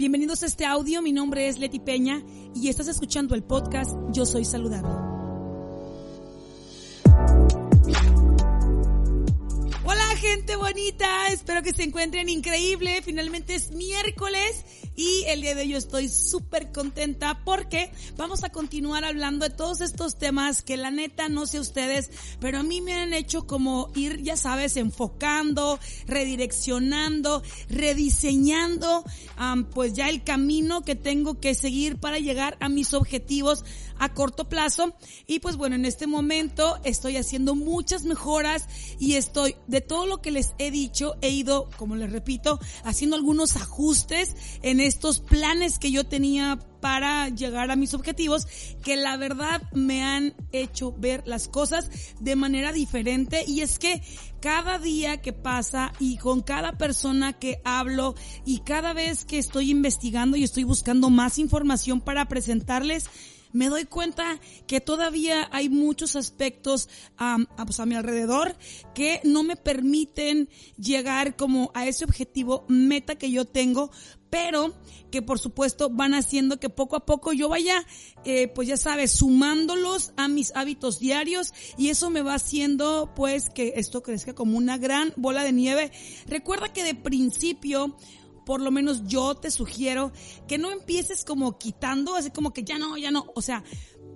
Bienvenidos a este audio, mi nombre es Leti Peña y estás escuchando el podcast Yo Soy Saludable. Gente bonita, espero que se encuentren increíble, finalmente es miércoles y el día de hoy estoy súper contenta porque vamos a continuar hablando de todos estos temas que la neta no sé ustedes, pero a mí me han hecho como ir, ya sabes, enfocando, redireccionando, rediseñando, pues ya el camino que tengo que seguir para llegar a mis objetivos a corto plazo. Y pues bueno, en este momento estoy haciendo muchas mejoras y estoy, de todo lo que les he dicho, he ido, como les repito, haciendo algunos ajustes en estos planes que yo tenía para llegar a mis objetivos que la verdad me han hecho ver las cosas de manera diferente. Y es que cada día que pasa y con cada persona que hablo y cada vez que estoy investigando y estoy buscando más información para presentarles me doy cuenta que todavía hay muchos aspectos pues, a mi alrededor que no me permiten llegar como a ese objetivo meta que yo tengo, pero que por supuesto van haciendo que poco a poco yo vaya, eh, pues ya sabes, sumándolos a mis hábitos diarios y eso me va haciendo pues que esto crezca como una gran bola de nieve. Recuerda que de principio por lo menos yo te sugiero que no empieces como quitando, así como que ya no, ya no, o sea,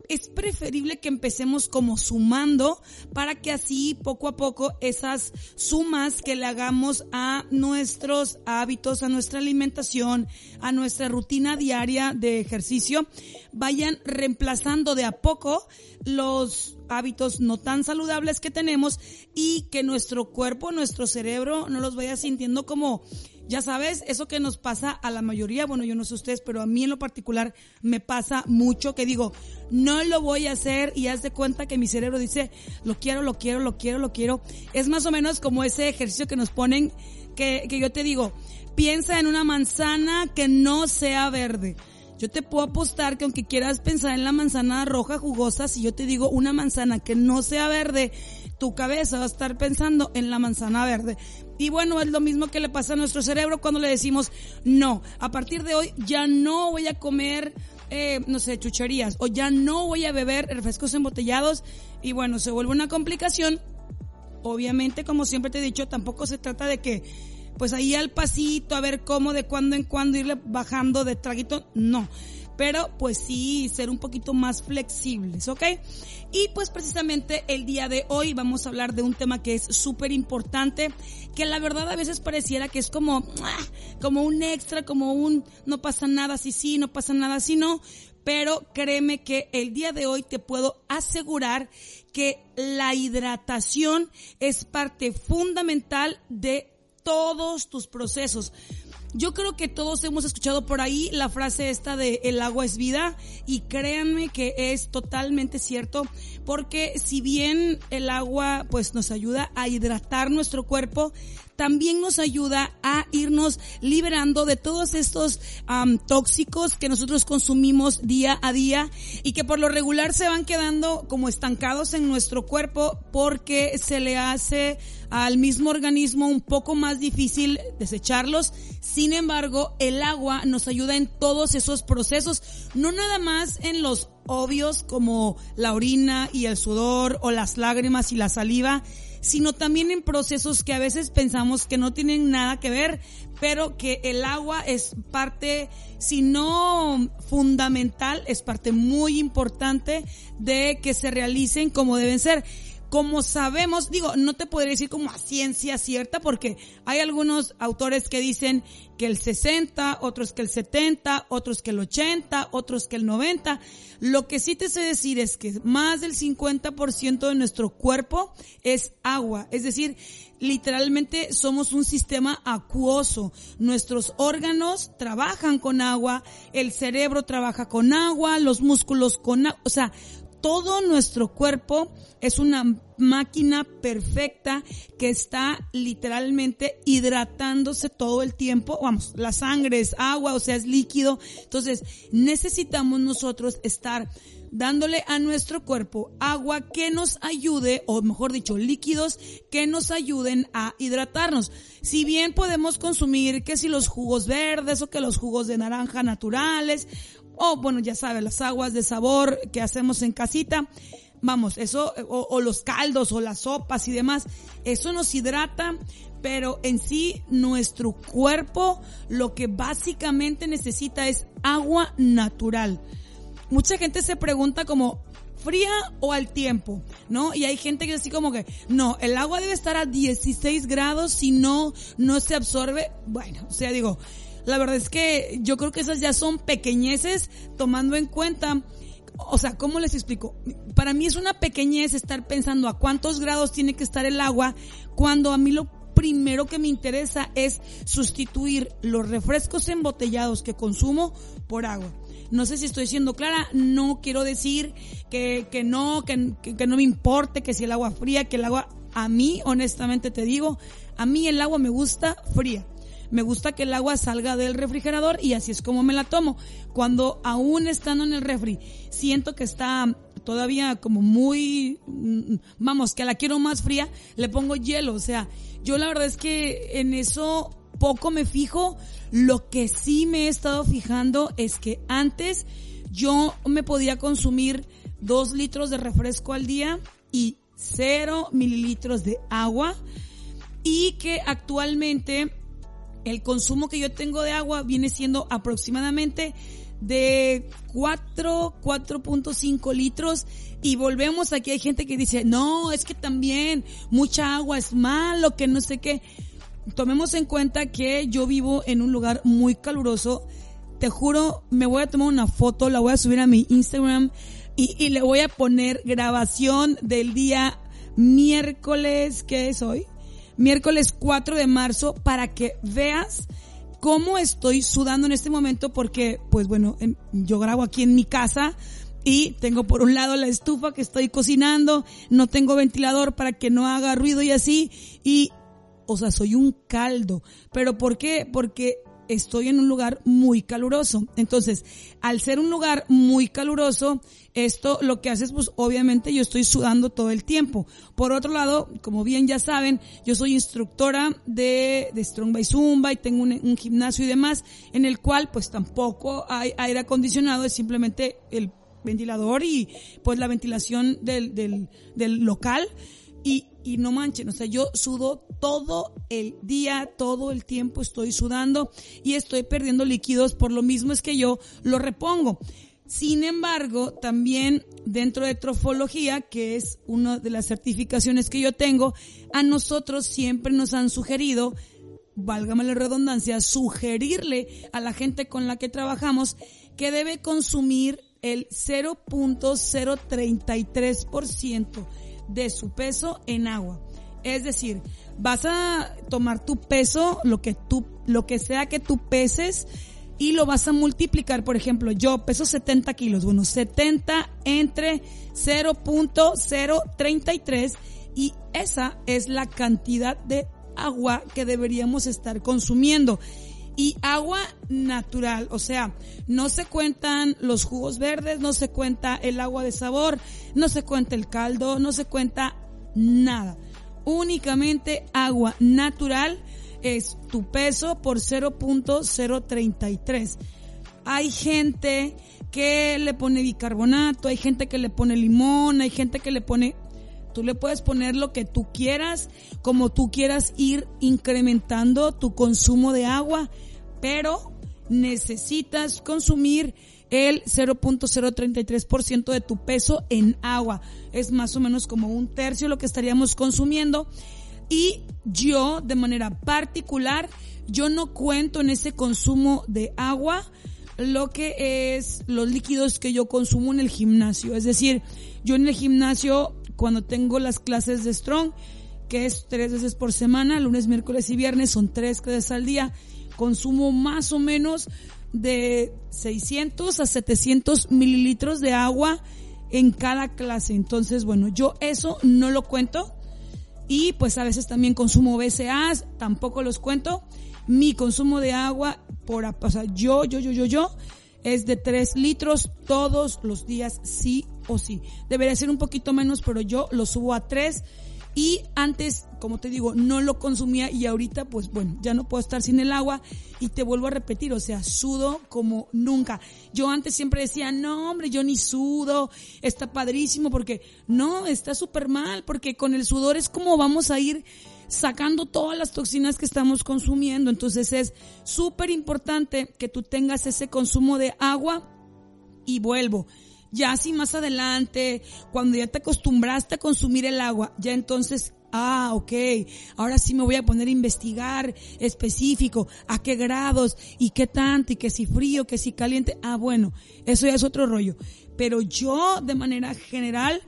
es preferible que empecemos como sumando para que así poco a poco esas sumas que le hagamos a nuestros hábitos, a nuestra alimentación, a nuestra rutina diaria de ejercicio, vayan reemplazando de a poco los hábitos no tan saludables que tenemos y que nuestro cuerpo, nuestro cerebro no los vaya sintiendo como ya sabes, eso que nos pasa a la mayoría, bueno, yo no sé ustedes, pero a mí en lo particular me pasa mucho que digo, no lo voy a hacer y haz de cuenta que mi cerebro dice, lo quiero, lo quiero, lo quiero, lo quiero. Es más o menos como ese ejercicio que nos ponen, que, que yo te digo, piensa en una manzana que no sea verde. Yo te puedo apostar que aunque quieras pensar en la manzana roja jugosa, si yo te digo una manzana que no sea verde, tu cabeza va a estar pensando en la manzana verde. Y bueno, es lo mismo que le pasa a nuestro cerebro cuando le decimos, no, a partir de hoy ya no voy a comer, eh, no sé, chucherías, o ya no voy a beber refrescos embotellados, y bueno, se vuelve una complicación. Obviamente, como siempre te he dicho, tampoco se trata de que, pues ahí al pasito, a ver cómo de cuando en cuando irle bajando de traguito, no pero pues sí ser un poquito más flexibles, ¿ok? Y pues precisamente el día de hoy vamos a hablar de un tema que es súper importante, que la verdad a veces pareciera que es como, ah, como un extra, como un no pasa nada si sí, no pasa nada si no, pero créeme que el día de hoy te puedo asegurar que la hidratación es parte fundamental de todos tus procesos. Yo creo que todos hemos escuchado por ahí la frase esta de el agua es vida y créanme que es totalmente cierto porque si bien el agua pues nos ayuda a hidratar nuestro cuerpo, también nos ayuda a irnos liberando de todos estos tóxicos que nosotros consumimos día a día y que por lo regular se van quedando como estancados en nuestro cuerpo porque se le hace al mismo organismo un poco más difícil desecharlos. Sin embargo, el agua nos ayuda en todos esos procesos, no nada más en los obvios como la orina y el sudor o las lágrimas y la saliva, sino también en procesos que a veces pensamos que no tienen nada que ver, pero que el agua es parte, si no fundamental, es parte muy importante de que se realicen como deben ser como sabemos, digo, no te podría decir como a ciencia cierta porque hay algunos autores que dicen que el 60, otros que el 70, otros que el 80, otros que el 90. Lo que sí te sé decir es que más del 50% de nuestro cuerpo es agua, es decir, literalmente somos un sistema acuoso. Nuestros órganos trabajan con agua, el cerebro trabaja con agua, los músculos con agua, o sea, todo nuestro cuerpo es una máquina perfecta que está literalmente hidratándose todo el tiempo. Vamos, la sangre es agua, o sea, es líquido. Entonces, necesitamos nosotros estar dándole a nuestro cuerpo agua que nos ayude, o mejor dicho, líquidos que nos ayuden a hidratarnos. Si bien podemos consumir que si los jugos verdes o que los jugos de naranja naturales, o bueno, ya sabes, las aguas de sabor que hacemos en casita, vamos, eso, o, o, los caldos o las sopas y demás, eso nos hidrata, pero en sí nuestro cuerpo lo que básicamente necesita es agua natural mucha gente se pregunta como, fría o al tiempo, ¿no? Y hay gente que así como que, no, el agua debe estar a 16 grados, si no, no se absorbe. Bueno, o sea, digo, la verdad es que yo creo que esas ya son pequeñeces tomando en cuenta, o sea, ¿cómo les explico? Para mí es una pequeñez estar pensando a cuántos grados tiene que estar el agua cuando a mí lo primero que me interesa es sustituir los refrescos embotellados que consumo por agua. No sé si estoy siendo clara, no quiero decir que, que no, que, que, no me importe que si el agua fría, que el agua, a mí, honestamente te digo, a mí el agua me gusta fría. Me gusta que el agua salga del refrigerador y así es como me la tomo. Cuando aún estando en el refri, siento que está todavía como muy, mm, vamos, que la quiero más fría, le pongo hielo. O sea, yo la verdad es que en eso poco me fijo. Lo que sí me he estado fijando es que antes yo me podía consumir dos litros de refresco al día y cero mililitros de agua y que actualmente el consumo que yo tengo de agua viene siendo aproximadamente de 4, 4.5 litros y volvemos aquí hay gente que dice, no, es que también mucha agua es malo, que no sé qué tomemos en cuenta que yo vivo en un lugar muy caluroso. Te juro, me voy a tomar una foto, la voy a subir a mi Instagram y, le voy a poner grabación del día miércoles, ¿qué es hoy? Miércoles 4 de marzo para que veas cómo estoy sudando en este momento porque, pues bueno, yo grabo aquí en mi casa y tengo por un lado la estufa que estoy cocinando, no tengo ventilador para que no haga ruido y así, y o sea, soy un caldo. ¿Pero por qué? Porque estoy en un lugar muy caluroso. Entonces, al ser un lugar muy caluroso, esto lo que hace es, pues obviamente yo estoy sudando todo el tiempo. Por otro lado, como bien ya saben, yo soy instructora de, de Strong by Zumba y tengo un, gimnasio y demás, en el cual pues tampoco hay aire acondicionado, es simplemente el ventilador y pues la ventilación del, del, del local. Y, y no manchen, o sea, yo sudo todo el día, todo el tiempo estoy sudando y estoy perdiendo líquidos, por lo mismo es que yo lo repongo. Sin embargo, también dentro de trofología, que es una de las certificaciones que yo tengo, a nosotros siempre nos han sugerido, válgame la redundancia, sugerirle a la gente con la que trabajamos que debe consumir el 0.033% de su peso en agua. Es decir, vas a tomar tu peso, lo que tú, lo que sea que tú peses, y lo vas a multiplicar. Por ejemplo, yo peso 70 kilos. Bueno, 70 entre 0.033 y esa es la cantidad de agua que deberíamos estar consumiendo y agua natural, o sea, no se cuentan los jugos verdes, no se cuenta el agua de sabor, no se cuenta el caldo, no se cuenta nada. Únicamente agua natural es tu peso por 0.033. Hay gente que le pone bicarbonato, hay gente que le pone limón, hay gente que le pone Tú le puedes poner lo que tú quieras, como tú quieras ir incrementando tu consumo de agua, pero necesitas consumir el 0.033% de tu peso en agua. Es más o menos como un tercio lo que estaríamos consumiendo. Y yo, de manera particular, yo no cuento en ese consumo de agua lo que es los líquidos que yo consumo en el gimnasio. Es decir, yo en el gimnasio cuando tengo las clases de Strong, que es tres veces por semana, lunes, miércoles y viernes, son tres clases al día, consumo más o menos de 600 a 700 mililitros de agua en cada clase. Entonces, bueno, yo eso no lo cuento. Y pues a veces también consumo BCAAs, tampoco los cuento. Mi consumo de agua por, o sea, yo, yo, yo, yo, yo, es de 3 litros todos los días, sí o sí. Debería ser un poquito menos, pero yo lo subo a 3 y antes, como te digo, no lo consumía y ahorita pues bueno, ya no puedo estar sin el agua y te vuelvo a repetir, o sea, sudo como nunca. Yo antes siempre decía, no hombre, yo ni sudo, está padrísimo porque no, está súper mal porque con el sudor es como vamos a ir sacando todas las toxinas que estamos consumiendo. Entonces es súper importante que tú tengas ese consumo de agua y vuelvo ya así más adelante, cuando ya te acostumbraste a consumir el agua, ya entonces Ah, ok. Ahora sí me voy a poner a investigar específico a qué grados y qué tanto y que si frío, que si caliente. Ah, bueno, eso ya es otro rollo. Pero yo de manera general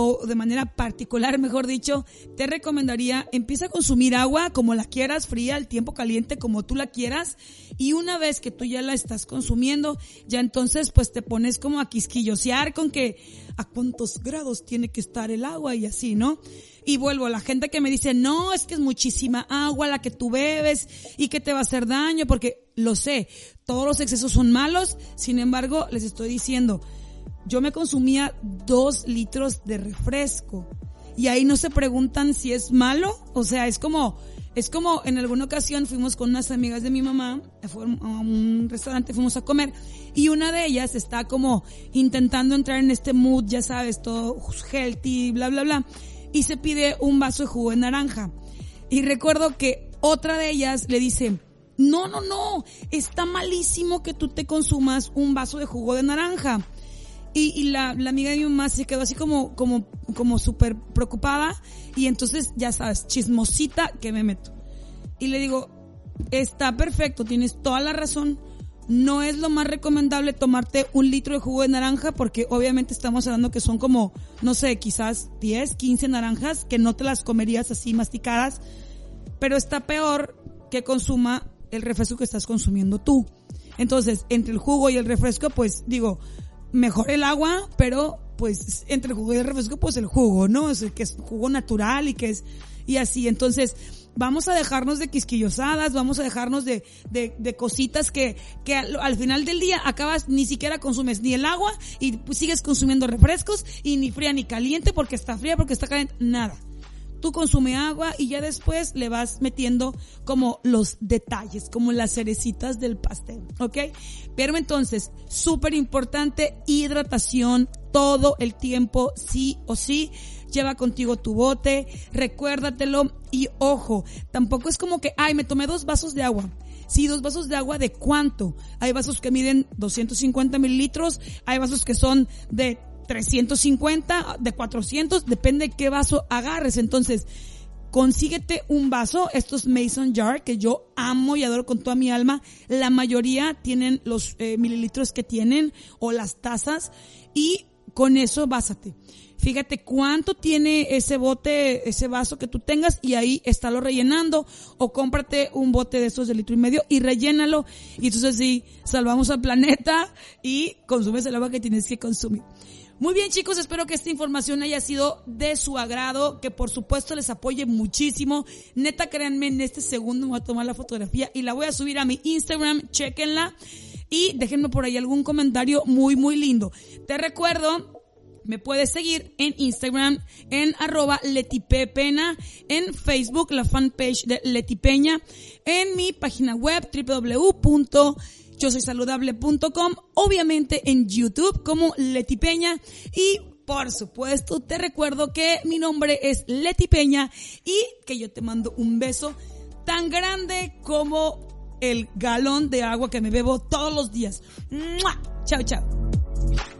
o de manera particular, mejor dicho, te recomendaría empieza a consumir agua como la quieras, fría, al tiempo caliente, como tú la quieras. Y una vez que tú ya la estás consumiendo, ya entonces pues te pones como a quisquillosear con que a cuántos grados tiene que estar el agua y así, ¿no? Y vuelvo a la gente que me dice, no, es que es muchísima agua la que tú bebes y que te va a hacer daño, porque lo sé, todos los excesos son malos, sin embargo, les estoy diciendo, yo me consumía dos litros de refresco. Y ahí no se preguntan si es malo. O sea, es como, es como en alguna ocasión fuimos con unas amigas de mi mamá, a un restaurante, fuimos a comer, y una de ellas está como intentando entrar en este mood, ya sabes, todo healthy, bla, bla, bla, y se pide un vaso de jugo de naranja. Y recuerdo que otra de ellas le dice, no, no, no, está malísimo que tú te consumas un vaso de jugo de naranja. Y, la, amiga de mi mamá se quedó así como, como, como súper preocupada. Y entonces, ya sabes, chismosita que me meto. Y le digo, está perfecto, tienes toda la razón. No es lo más recomendable tomarte un litro de jugo de naranja porque obviamente estamos hablando que son como, no sé, quizás 10, 15 naranjas que no te las comerías así masticadas. Pero está peor que consuma el refresco que estás consumiendo tú. Entonces, entre el jugo y el refresco, pues digo, mejor el agua, pero pues entre el jugo y el refresco, pues el jugo, ¿no? Es el que es jugo natural y que es, y así. Entonces, vamos a dejarnos de quisquillosadas, vamos a dejarnos de, de, de cositas que, que al, final del día acabas, ni siquiera consumes ni el agua y pues sigues consumiendo refrescos y ni fría ni caliente porque está fría, porque está caliente, nada tú consume agua y ya después le vas metiendo como los detalles, como las cerecitas del pastel, ¿ok? Pero entonces, súper importante, hidratación todo el tiempo, sí o sí. Lleva contigo tu bote, recuérdatelo y ojo, tampoco es como que, ay, me tomé dos vasos de agua. Sí, dos vasos de agua de cuánto. Hay vasos que miden 250 mililitros, hay vasos que son de 350, de 400, depende de qué vaso agarres. Entonces, consíguete un vaso, estos Mason Jar, que yo amo y adoro con toda mi alma. La mayoría tienen los eh, mililitros que tienen o las tazas y con eso básate. Fíjate cuánto tiene ese bote, ese vaso que tú tengas y ahí estálo rellenando o cómprate un bote de esos de litro y medio y rellénalo y entonces sí, salvamos al planeta y consumes el agua que tienes que consumir. Muy bien chicos, espero que esta información haya sido de su agrado, que por supuesto les apoye muchísimo. Neta, créanme, en este segundo me voy a tomar la fotografía y la voy a subir a mi Instagram, chequenla y déjenme por ahí algún comentario muy, muy lindo. Te recuerdo me puedes seguir en Instagram en arroba letipepena, en Facebook la fanpage de Letipeña, en mi página web www yo soy saludable.com, obviamente en YouTube como Leti Peña y por supuesto te recuerdo que mi nombre es Leti Peña y que yo te mando un beso tan grande como el galón de agua que me bebo todos los días. Chao, chao.